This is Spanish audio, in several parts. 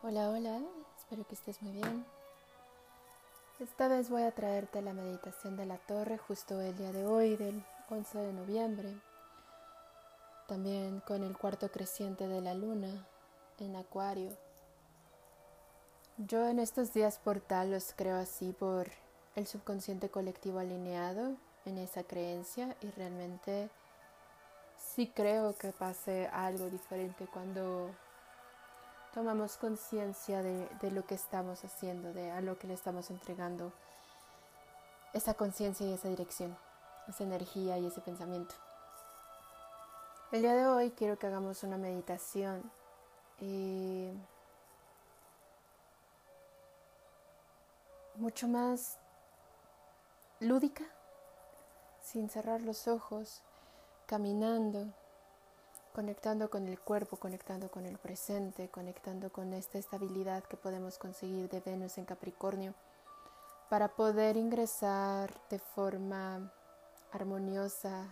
Hola, hola, espero que estés muy bien. Esta vez voy a traerte la meditación de la torre justo el día de hoy, del 11 de noviembre. También con el cuarto creciente de la luna en Acuario. Yo en estos días portal los creo así por el subconsciente colectivo alineado en esa creencia y realmente sí creo que pase algo diferente cuando tomamos conciencia de, lo que estamos haciendo, de a lo que le estamos entregando esa conciencia y esa dirección, esa energía y ese pensamiento. El día de hoy quiero que hagamos una meditación eh, mucho más lúdica, sin cerrar los ojos, caminando conectando con el cuerpo, conectando con el presente, conectando con esta estabilidad que podemos conseguir de Venus en Capricornio para poder ingresar de forma armoniosa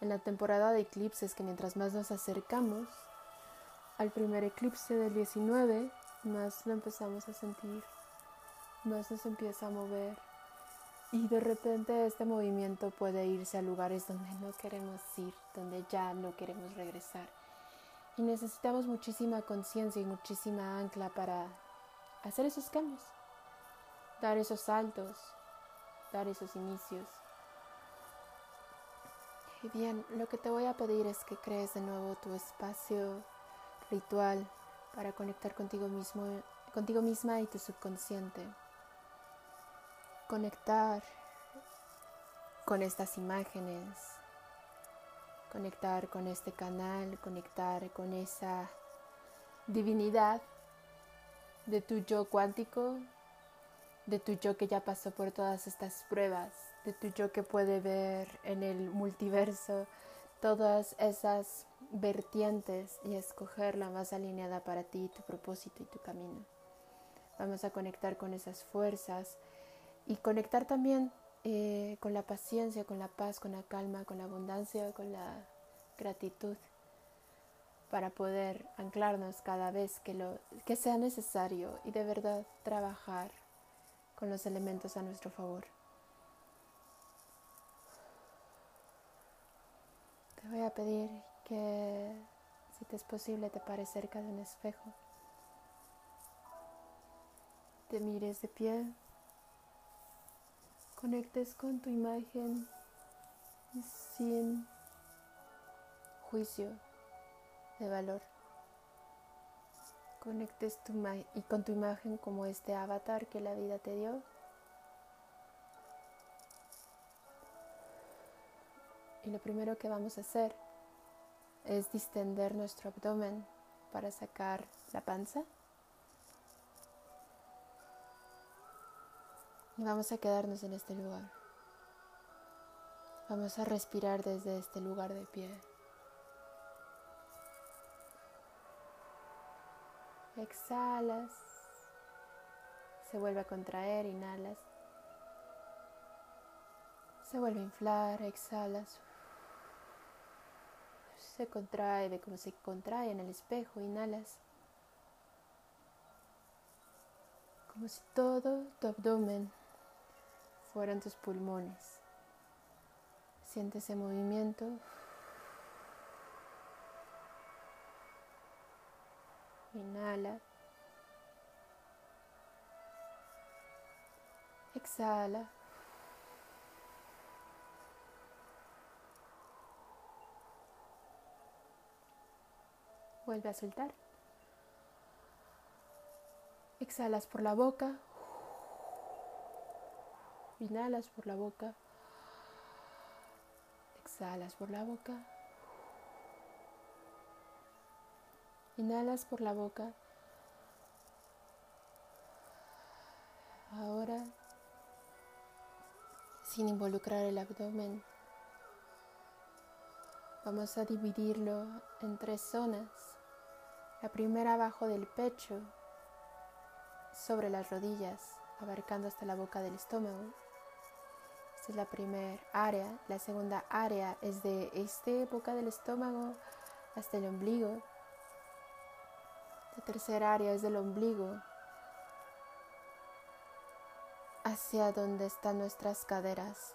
en la temporada de eclipses que mientras más nos acercamos al primer eclipse del 19, más lo empezamos a sentir, más nos empieza a mover y de repente este movimiento puede irse a lugares donde no queremos ir, donde ya no queremos regresar. Y necesitamos muchísima conciencia y muchísima ancla para hacer esos cambios, dar esos saltos, dar esos inicios. Y bien, lo que te voy a pedir es que crees de nuevo tu espacio ritual para conectar contigo mismo, contigo misma y tu subconsciente conectar con estas imágenes, conectar con este canal, conectar con esa divinidad de tu yo cuántico, de tu yo que ya pasó por todas estas pruebas, de tu yo que puede ver en el multiverso todas esas vertientes y escoger la más alineada para ti, tu propósito y tu camino. Vamos a conectar con esas fuerzas y conectar también eh, con la paciencia, con la paz, con la calma, con la abundancia, con la gratitud, para poder anclarnos cada vez que, lo, que sea necesario y de verdad trabajar con los elementos a nuestro favor. Te voy a pedir que, si te es posible, te pares cerca de un espejo, te mires de pie conectes con tu imagen sin juicio de valor. Conectes tu y con tu imagen como este avatar que la vida te dio. Y lo primero que vamos a hacer es distender nuestro abdomen para sacar la panza. Vamos a quedarnos en este lugar. Vamos a respirar desde este lugar de pie. Exhalas. Se vuelve a contraer, inhalas. Se vuelve a inflar, exhalas. Se contrae, ve cómo se contrae en el espejo, inhalas. Como si todo tu abdomen fueran tus pulmones. Siente ese movimiento. Inhala. Exhala. Vuelve a soltar. Exhalas por la boca. Inhalas por la boca. Exhalas por la boca. Inhalas por la boca. Ahora, sin involucrar el abdomen, vamos a dividirlo en tres zonas. La primera abajo del pecho, sobre las rodillas, abarcando hasta la boca del estómago. Esta es la primera área. La segunda área es de esta boca del estómago hasta el ombligo. La tercera área es del ombligo hacia donde están nuestras caderas.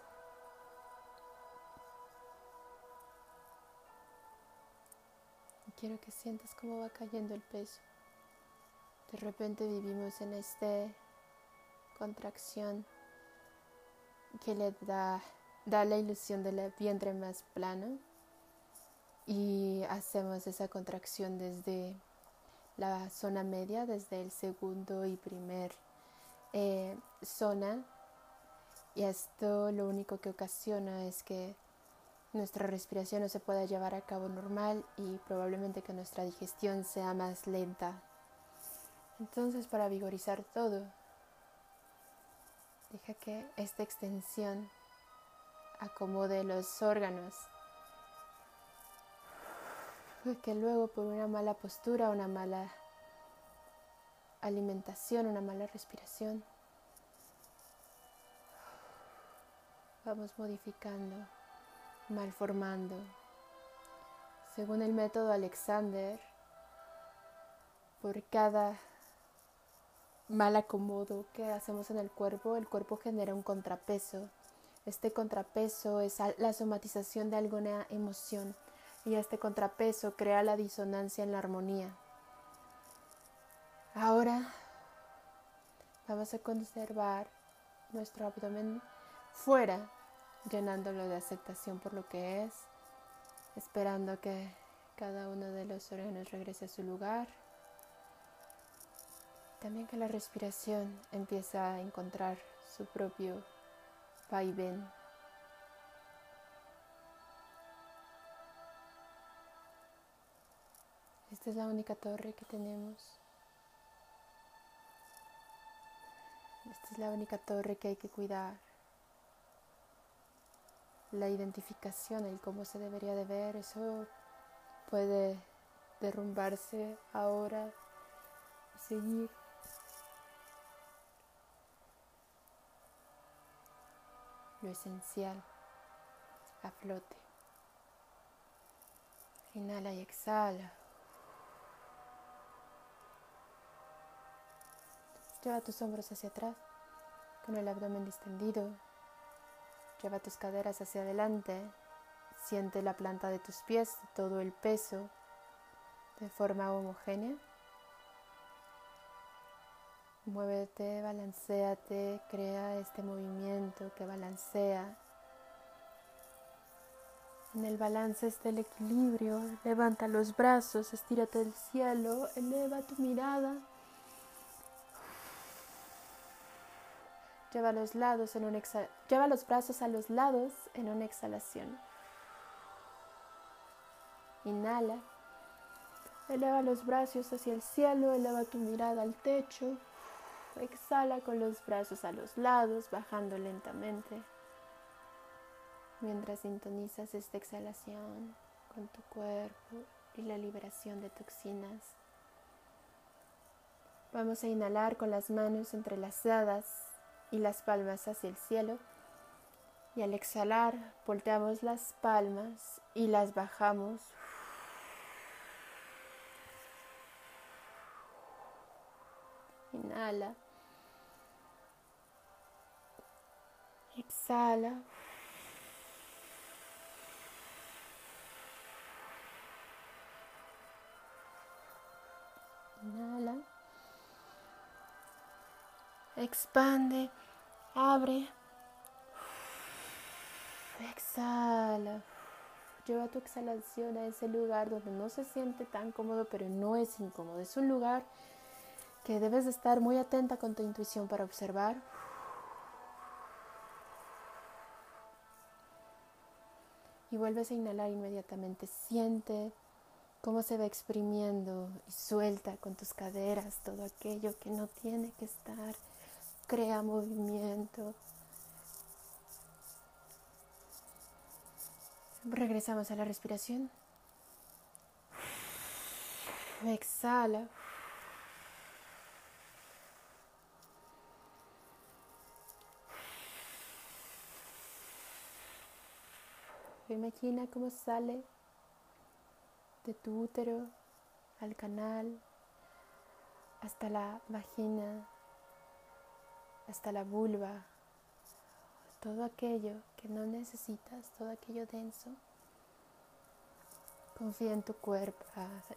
Quiero que sientas cómo va cayendo el peso. De repente vivimos en esta contracción que le da, da la ilusión del vientre más plano y hacemos esa contracción desde la zona media, desde el segundo y primer eh, zona y esto lo único que ocasiona es que nuestra respiración no se pueda llevar a cabo normal y probablemente que nuestra digestión sea más lenta. Entonces para vigorizar todo, deja que esta extensión acomode los órganos, que luego por una mala postura, una mala alimentación, una mala respiración, vamos modificando, malformando. Según el método Alexander, por cada mal acomodo que hacemos en el cuerpo, el cuerpo genera un contrapeso. Este contrapeso es la somatización de alguna emoción y este contrapeso crea la disonancia en la armonía. Ahora vamos a conservar nuestro abdomen fuera, llenándolo de aceptación por lo que es, esperando que cada uno de los órganos regrese a su lugar. También que la respiración empiece a encontrar su propio vaivén. Esta es la única torre que tenemos. Esta es la única torre que hay que cuidar. La identificación, el cómo se debería de ver, eso puede derrumbarse ahora y seguir. Esencial a flote. Inhala y exhala. Lleva tus hombros hacia atrás, con el abdomen distendido. Lleva tus caderas hacia adelante. Siente la planta de tus pies, todo el peso de forma homogénea. Muévete, balanceate, crea este movimiento que balancea. En el balance está el equilibrio. Levanta los brazos, estírate del cielo, eleva tu mirada. Lleva los, lados en Lleva los brazos a los lados en una exhalación. Inhala. Eleva los brazos hacia el cielo, eleva tu mirada al techo. Exhala con los brazos a los lados, bajando lentamente. Mientras sintonizas esta exhalación con tu cuerpo y la liberación de toxinas. Vamos a inhalar con las manos entrelazadas y las palmas hacia el cielo. Y al exhalar, volteamos las palmas y las bajamos. Inhala. Exhala. Inhala. Expande, abre. Exhala. Lleva tu exhalación a ese lugar donde no se siente tan cómodo, pero no es incómodo. Es un lugar que debes de estar muy atenta con tu intuición para observar. Y vuelves a inhalar inmediatamente. Siente cómo se va exprimiendo y suelta con tus caderas todo aquello que no tiene que estar crea movimiento. Regresamos a la respiración. Exhala. Imagina cómo sale de tu útero al canal hasta la vagina, hasta la vulva, todo aquello que no necesitas, todo aquello denso. Confía en tu cuerpo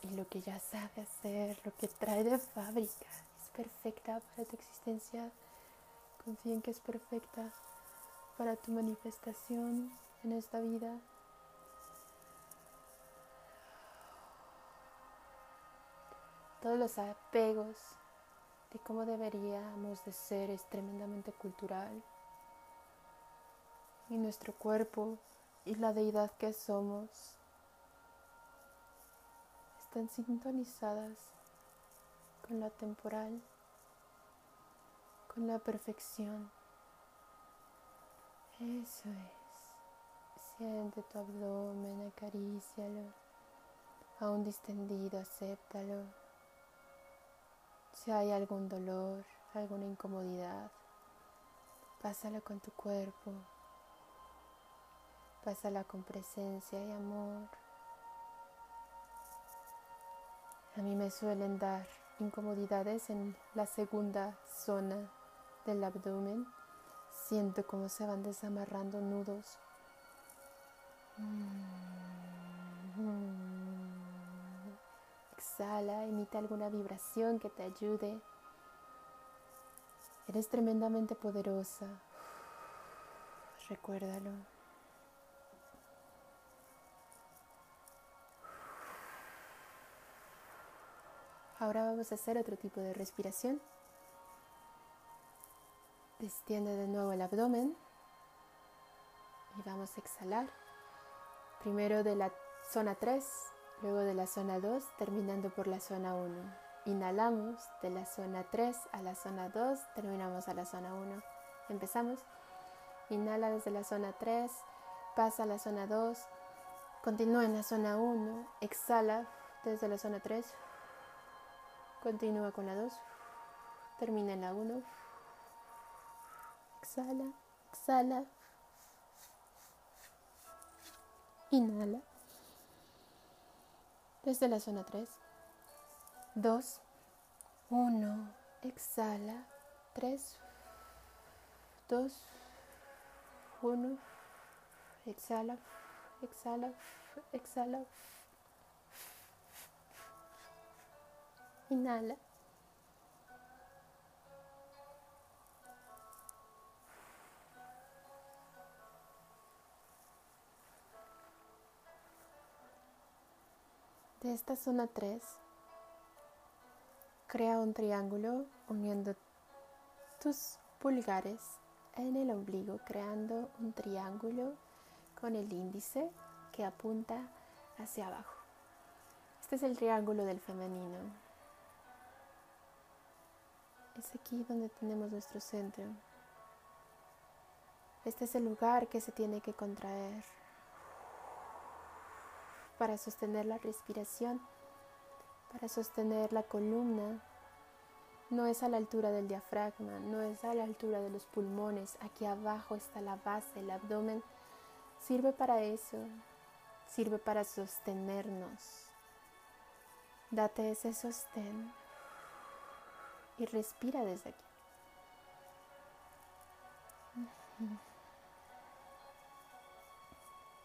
y lo que ya sabe hacer, lo que trae de fábrica, es perfecta para tu existencia. Confía en que es perfecta para tu manifestación en esta vida. Todos los apegos de cómo deberíamos de ser es tremendamente cultural. Y nuestro cuerpo y la deidad que somos están sintonizadas con la temporal, con la perfección. Eso es. Siente tu abdomen, acarícialo. Aún distendido, acéptalo. Si hay algún dolor, alguna incomodidad, pásalo con tu cuerpo. Pásala con presencia y amor. A mí me suelen dar incomodidades en la segunda zona del abdomen Siento cómo se van desamarrando nudos. Exhala, emite alguna vibración que te ayude. Eres tremendamente poderosa. Recuérdalo. Ahora vamos a hacer otro tipo de respiración. Distiende de nuevo el abdomen y vamos a exhalar. Primero de la zona 3, luego de la zona 2, terminando por la zona 1. Inhalamos de la zona 3 a la zona 2, terminamos a la zona 1. Empezamos. Inhala desde la zona 3, pasa a la zona 2, continúa en la zona 1, exhala desde la zona 3, continúa con la 2, termina en la 1 exhala, exhala. Inhala. Desde la zona 3. 2. 1. Exhala. 3. 2. 1. Exhala. Exhala. Exhala. Inhala. De esta zona 3, crea un triángulo uniendo tus pulgares en el ombligo, creando un triángulo con el índice que apunta hacia abajo. Este es el triángulo del femenino. Es aquí donde tenemos nuestro centro. Este es el lugar que se tiene que contraer para sostener la respiración, para sostener la columna. No es a la altura del diafragma, no es a la altura de los pulmones, aquí abajo está la base, el abdomen. Sirve para eso, sirve para sostenernos. Date ese sostén y respira desde aquí.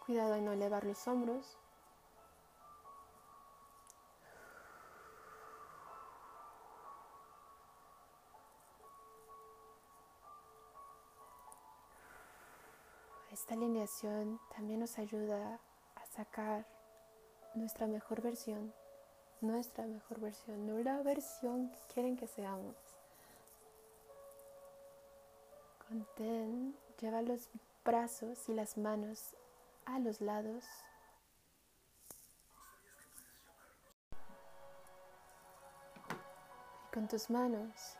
Cuidado en no elevar los hombros. Esta alineación también nos ayuda a sacar nuestra mejor versión, nuestra mejor versión, no la versión que quieren que seamos. Contén, lleva los brazos y las manos a los lados. Y con tus manos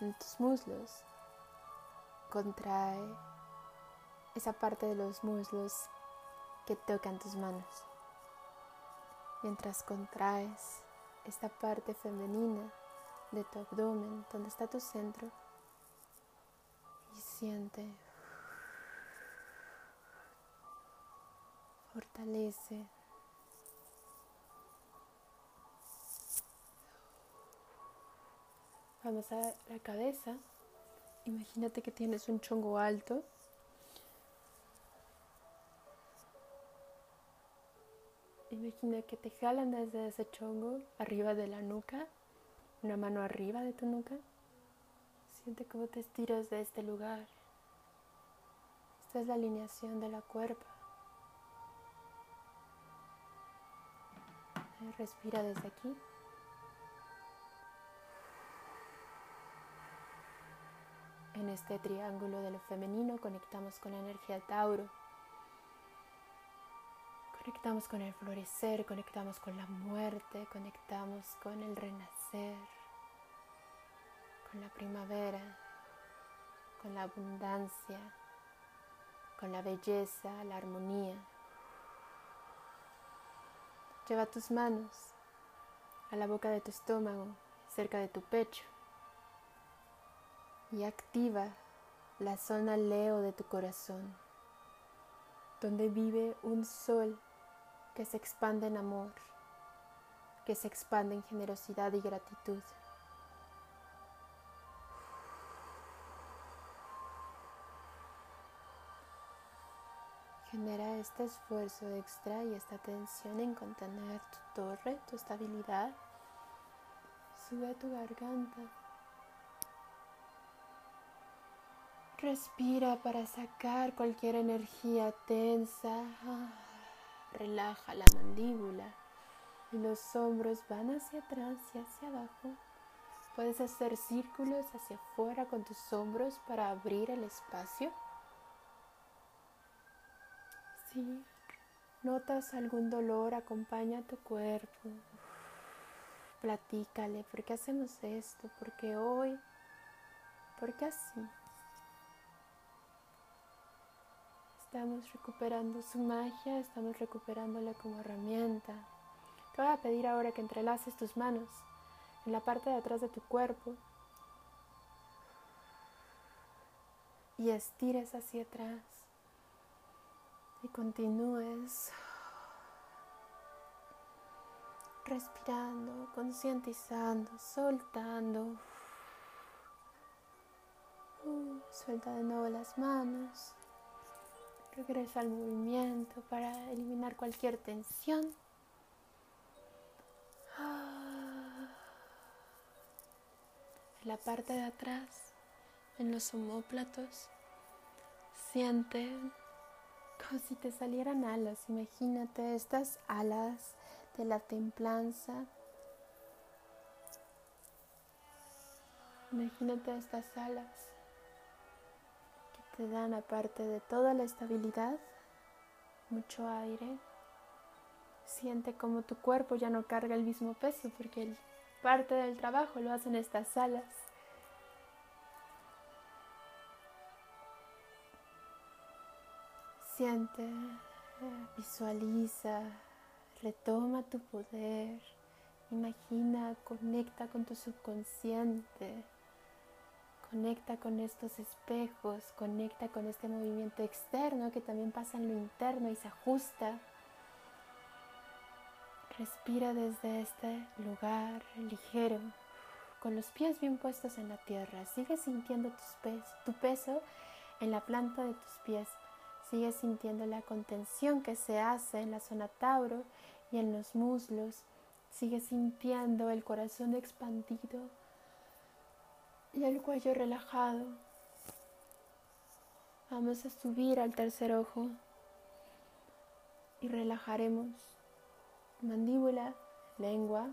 en tus muslos, contrae esa parte de los muslos que tocan tus manos. Mientras contraes esta parte femenina de tu abdomen, donde está tu centro, y siente, fortalece. Vamos a la cabeza. Imagínate que tienes un chongo alto. Imagina que te jalan desde ese chongo arriba de la nuca, una mano arriba de tu nuca. Siente cómo te estiras de este lugar. Esta es la alineación de la cuerpa. Respira desde aquí. En este triángulo de lo femenino conectamos con la energía Tauro. Conectamos con el florecer, conectamos con la muerte, conectamos con el renacer, con la primavera, con la abundancia, con la belleza, la armonía. Lleva tus manos a la boca de tu estómago, cerca de tu pecho y activa la zona Leo de tu corazón, donde vive un sol que se expande en amor, que se expande en generosidad y gratitud. Genera este esfuerzo extra y esta tensión en contener tu torre, tu estabilidad. Sube tu garganta. Respira para sacar cualquier energía tensa. Relaja la mandíbula y los hombros van hacia atrás y hacia abajo. Puedes hacer círculos hacia afuera con tus hombros para abrir el espacio. Si notas algún dolor, acompaña a tu cuerpo. Platícale, ¿por qué hacemos esto? ¿Por qué hoy? ¿Por qué así? Estamos recuperando su magia, estamos recuperándola como herramienta. Te voy a pedir ahora que entrelaces tus manos en la parte de atrás de tu cuerpo y estires hacia atrás y continúes respirando, concientizando, soltando. Suelta de nuevo las manos. Regresa al movimiento para eliminar cualquier tensión. Ah. En la parte de atrás, en los homóplatos, siente como si te salieran alas. Imagínate estas alas de la templanza. Imagínate estas alas te dan aparte de toda la estabilidad, mucho aire. Siente como tu cuerpo ya no carga el mismo peso porque parte del trabajo lo hacen estas alas. Siente, visualiza, retoma tu poder, imagina, conecta con tu subconsciente Conecta con estos espejos, conecta con este movimiento externo que también pasa en lo interno y se ajusta. Respira desde este lugar ligero, con los pies bien puestos en la tierra. Sigue sintiendo tu peso en la planta de tus pies. Sigue sintiendo la contención que se hace en la zona Tauro y en los muslos. Sigue sintiendo el corazón expandido y el cuello relajado. Vamos a subir al tercer ojo y relajaremos mandíbula, lengua.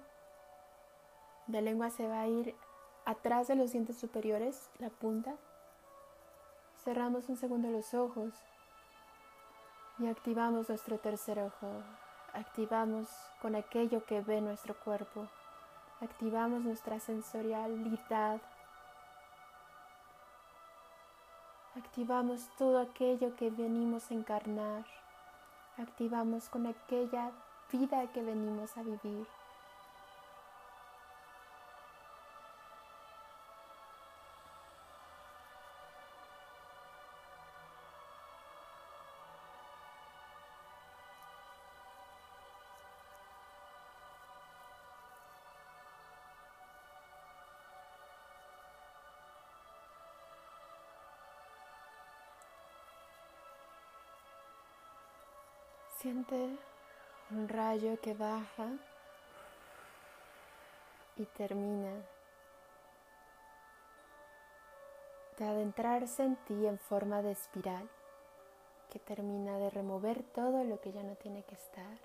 La lengua se va a ir atrás de los dientes superiores, la punta. Cerramos un segundo los ojos y activamos nuestro tercer ojo. Activamos con aquello que ve nuestro cuerpo. Activamos nuestra sensorialidad Activamos todo aquello que venimos a encarnar. Activamos con aquella vida que venimos a vivir. Siente un rayo que baja y termina de adentrarse en ti en forma de espiral que termina de remover todo lo que ya no tiene que estar,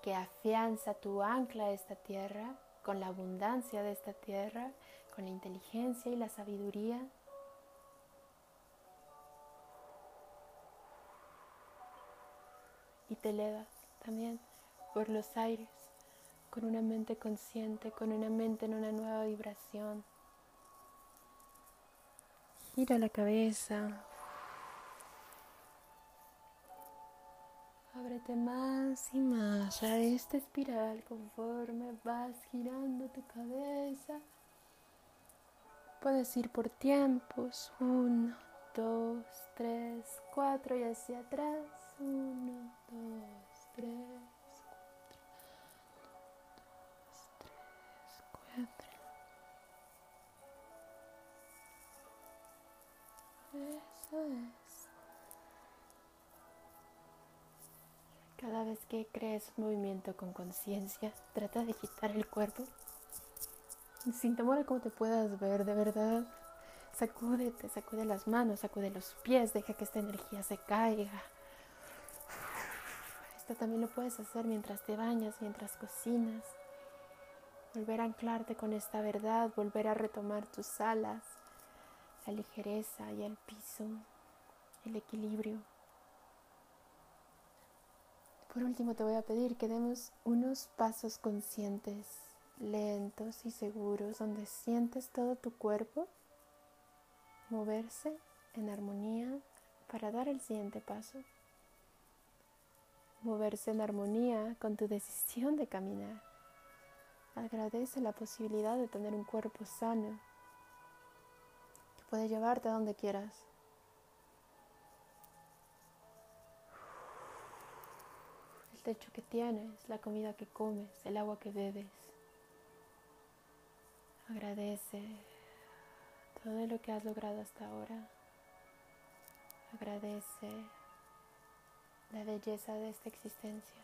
que afianza tu ancla a esta tierra con la abundancia de esta tierra, con la inteligencia y la sabiduría. Y te elevas también por los aires con una mente consciente, con una mente en una nueva vibración. Gira la cabeza. Ábrete más y más a esta espiral conforme vas girando tu cabeza. Puedes ir por tiempos. Uno, dos, tres, cuatro y hacia atrás. Uno, dos, tres. Eso es. Cada vez que crees un movimiento con conciencia, trata de quitar el cuerpo. Sin temor a cómo te puedas ver, de verdad. Sacúdete, sacude las manos, sacude los pies, deja que esta energía se caiga. Esto también lo puedes hacer mientras te bañas, mientras cocinas. Volver a anclarte con esta verdad, volver a retomar tus alas, la ligereza y el piso, el equilibrio. Por último te voy a pedir que demos unos pasos conscientes, lentos y seguros, donde sientes todo tu cuerpo moverse en armonía para dar el siguiente paso. Moverse en armonía con tu decisión de caminar. Agradece la posibilidad de tener un cuerpo sano que puede llevarte a donde quieras. El techo que tienes, la comida que comes, el agua que bebes. Agradece todo lo que has logrado hasta ahora. Agradece la belleza de esta existencia.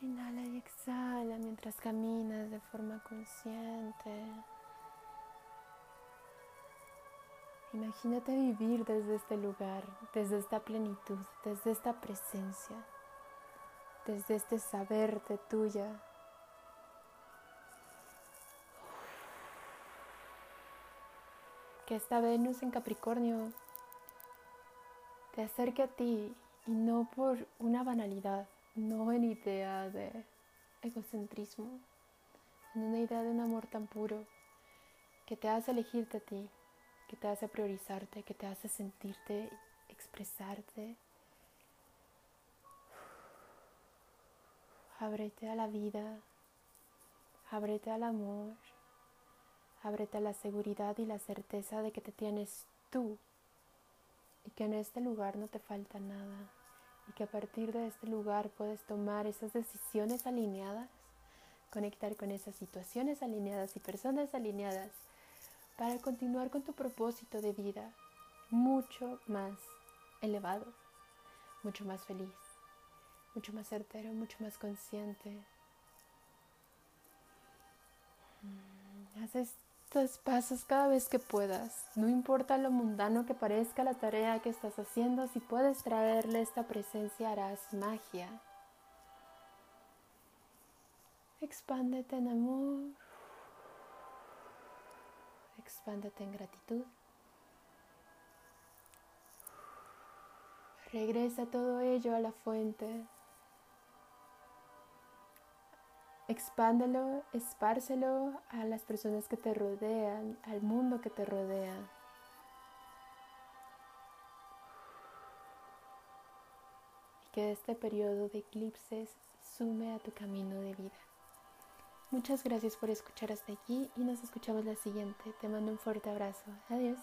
Inhala y exhala mientras caminas de forma consciente. Imagínate vivir desde este lugar, desde esta plenitud, desde esta presencia, desde este saberte tuya. Que esta Venus en Capricornio te acerque a ti y no por una banalidad, no en idea de egocentrismo, en una idea de un amor tan puro que te hace elegirte a ti, que te hace priorizarte, que te hace sentirte, expresarte. Ábrete a la vida, ábrete al amor, ábrete a la seguridad y la certeza de que te tienes tú y que en este lugar no te falta nada y que a partir de este lugar puedes tomar esas decisiones alineadas, conectar con esas situaciones alineadas y personas alineadas para continuar con tu propósito de vida mucho más elevado, mucho más feliz, mucho más certero, mucho más consciente. Mm, haces estos pasos cada vez que puedas. No importa lo mundano que parezca la tarea que estás haciendo, si puedes traerle esta presencia harás magia. Expándete en amor. Expándete en gratitud. Regresa todo ello a la fuente Expándelo, espárcelo a las personas que te rodean, al mundo que te rodea. Y que este periodo de eclipses sume a tu camino de vida. Muchas gracias por escuchar hasta aquí y nos escuchamos la siguiente. Te mando un fuerte abrazo. Adiós.